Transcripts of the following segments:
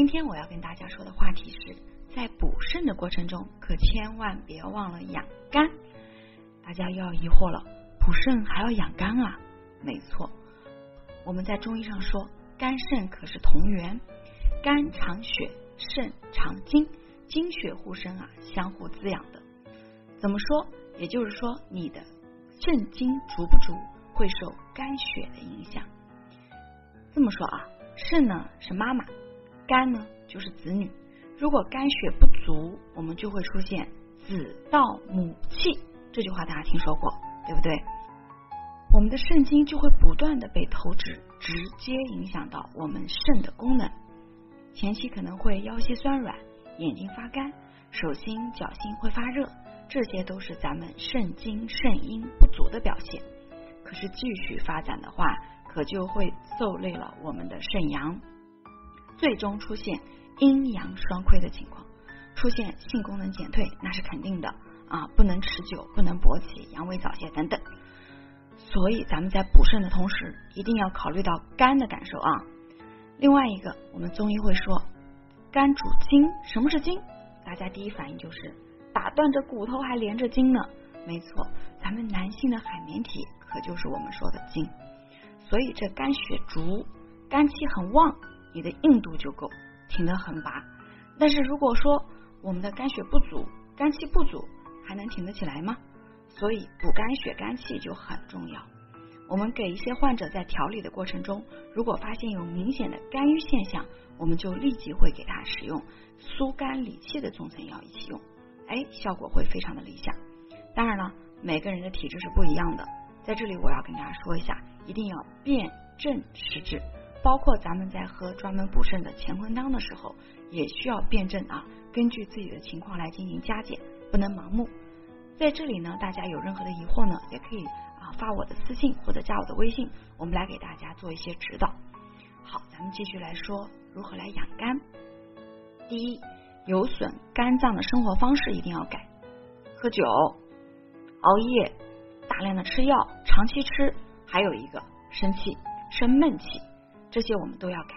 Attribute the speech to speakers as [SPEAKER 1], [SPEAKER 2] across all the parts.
[SPEAKER 1] 今天我要跟大家说的话题是在补肾的过程中，可千万别忘了养肝。大家又要疑惑了，补肾还要养肝啊？没错，我们在中医上说，肝肾可是同源，肝藏血，肾藏精，精血互生啊，相互滋养的。怎么说？也就是说，你的肾精足不足，会受肝血的影响。这么说啊，肾呢是妈妈，肝呢就是子女。如果肝血不足，我们就会出现子盗母气。这句话大家听说过，对不对？我们的肾精就会不断的被透支，直接影响到我们肾的功能。前期可能会腰膝酸软、眼睛发干、手心脚心会发热。这些都是咱们肾精肾阴不足的表现，可是继续发展的话，可就会受累了我们的肾阳，最终出现阴阳双亏的情况，出现性功能减退，那是肯定的啊，不能持久，不能勃起，阳痿早泄等等。所以咱们在补肾的同时，一定要考虑到肝的感受啊。另外一个，我们中医会说，肝主筋，什么是筋？大家第一反应就是。打断着骨头还连着筋呢，没错，咱们男性的海绵体可就是我们说的筋，所以这肝血足，肝气很旺，你的硬度就够，挺得很拔。但是如果说我们的肝血不足，肝气不足，还能挺得起来吗？所以补肝血肝气就很重要。我们给一些患者在调理的过程中，如果发现有明显的肝郁现象，我们就立即会给他使用疏肝理气的中成药一起用。哎，效果会非常的理想。当然了，每个人的体质是不一样的。在这里，我要跟大家说一下，一定要辨证施治。包括咱们在喝专门补肾的乾坤汤的时候，也需要辨证啊，根据自己的情况来进行加减，不能盲目。在这里呢，大家有任何的疑惑呢，也可以啊发我的私信或者加我的微信，我们来给大家做一些指导。好，咱们继续来说如何来养肝。第一。有损肝脏的生活方式一定要改，喝酒、熬夜、大量的吃药、长期吃，还有一个生气、生闷气，这些我们都要改。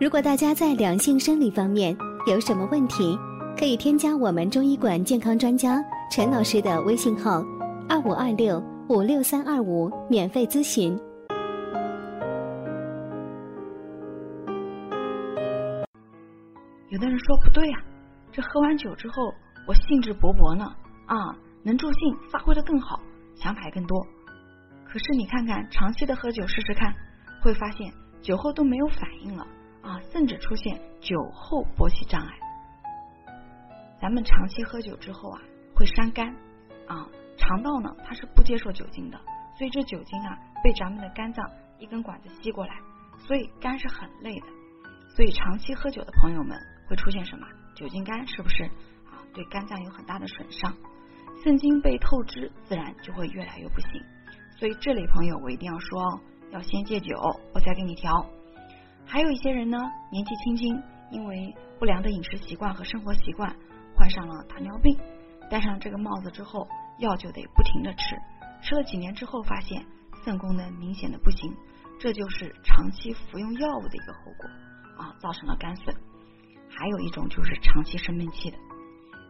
[SPEAKER 2] 如果大家在两性生理方面有什么问题，可以添加我们中医馆健康专家陈老师的微信号：二五二六五六三二五，免费咨询。
[SPEAKER 1] 有的人说不对呀，这喝完酒之后我兴致勃勃呢啊，能助兴，发挥的更好，想法也更多。可是你看看长期的喝酒试试看，会发现酒后都没有反应了啊，甚至出现酒后勃起障碍。咱们长期喝酒之后啊，会伤肝啊，肠道呢它是不接受酒精的，所以这酒精啊被咱们的肝脏一根管子吸过来，所以肝是很累的。所以长期喝酒的朋友们。会出现什么酒精肝？是不是啊？对肝脏有很大的损伤，肾精被透支，自然就会越来越不行。所以这类朋友我一定要说哦，要先戒酒，我再给你调。还有一些人呢，年纪轻轻，因为不良的饮食习惯和生活习惯，患上了糖尿病，戴上这个帽子之后，药就得不停的吃，吃了几年之后，发现肾功能明显的不行，这就是长期服用药物的一个后果啊，造成了肝损。还有一种就是长期生闷气的，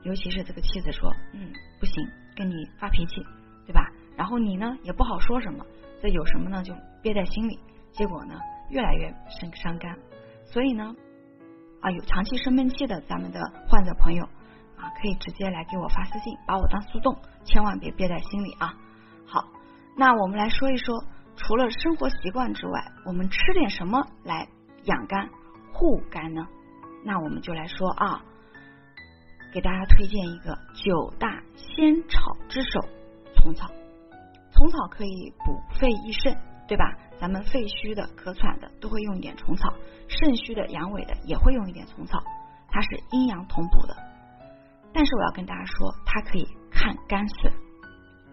[SPEAKER 1] 尤其是这个妻子说，嗯，不行，跟你发脾气，对吧？然后你呢也不好说什么，这有什么呢就憋在心里，结果呢越来越生伤肝。所以呢啊，有长期生闷气的咱们的患者朋友啊，可以直接来给我发私信，把我当速冻，千万别憋在心里啊。好，那我们来说一说，除了生活习惯之外，我们吃点什么来养肝护肝呢？那我们就来说啊，给大家推荐一个九大仙草之首——虫草。虫草可以补肺益肾，对吧？咱们肺虚的、咳喘的都会用一点虫草，肾虚的、阳痿的也会用一点虫草，它是阴阳同补的。但是我要跟大家说，它可以抗肝损。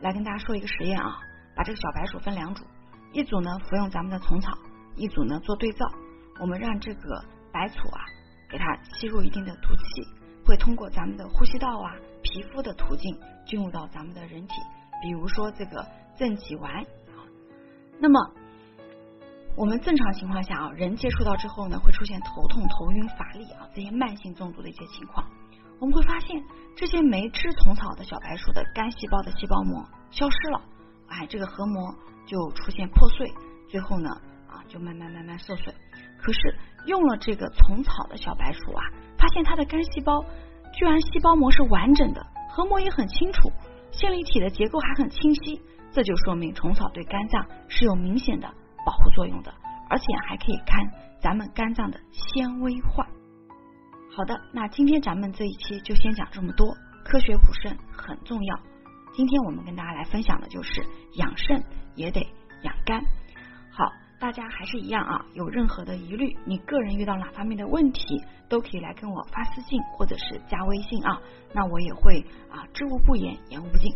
[SPEAKER 1] 来跟大家说一个实验啊，把这个小白鼠分两组，一组呢服用咱们的虫草，一组呢做对照。我们让这个白鼠啊。给它吸入一定的毒气，会通过咱们的呼吸道啊、皮肤的途径进入到咱们的人体，比如说这个正己丸。那么我们正常情况下啊，人接触到之后呢，会出现头痛、头晕、乏力啊这些慢性中毒的一些情况。我们会发现，这些没吃虫草的小白鼠的肝细胞的细胞膜消失了，哎，这个核膜就出现破碎，最后呢啊，就慢慢慢慢受损。可是用了这个虫草的小白鼠啊，发现它的肝细胞居然细胞膜是完整的，核膜也很清楚，线粒体的结构还很清晰，这就说明虫草对肝脏是有明显的保护作用的，而且还可以看咱们肝脏的纤维化。好的，那今天咱们这一期就先讲这么多。科学补肾很重要。今天我们跟大家来分享的就是养肾也得养肝。好，大家还是一样啊，有任何的疑虑，你个人遇到哪方面的问题，都可以来跟我发私信或者是加微信啊，那我也会啊知无不言，言无不尽。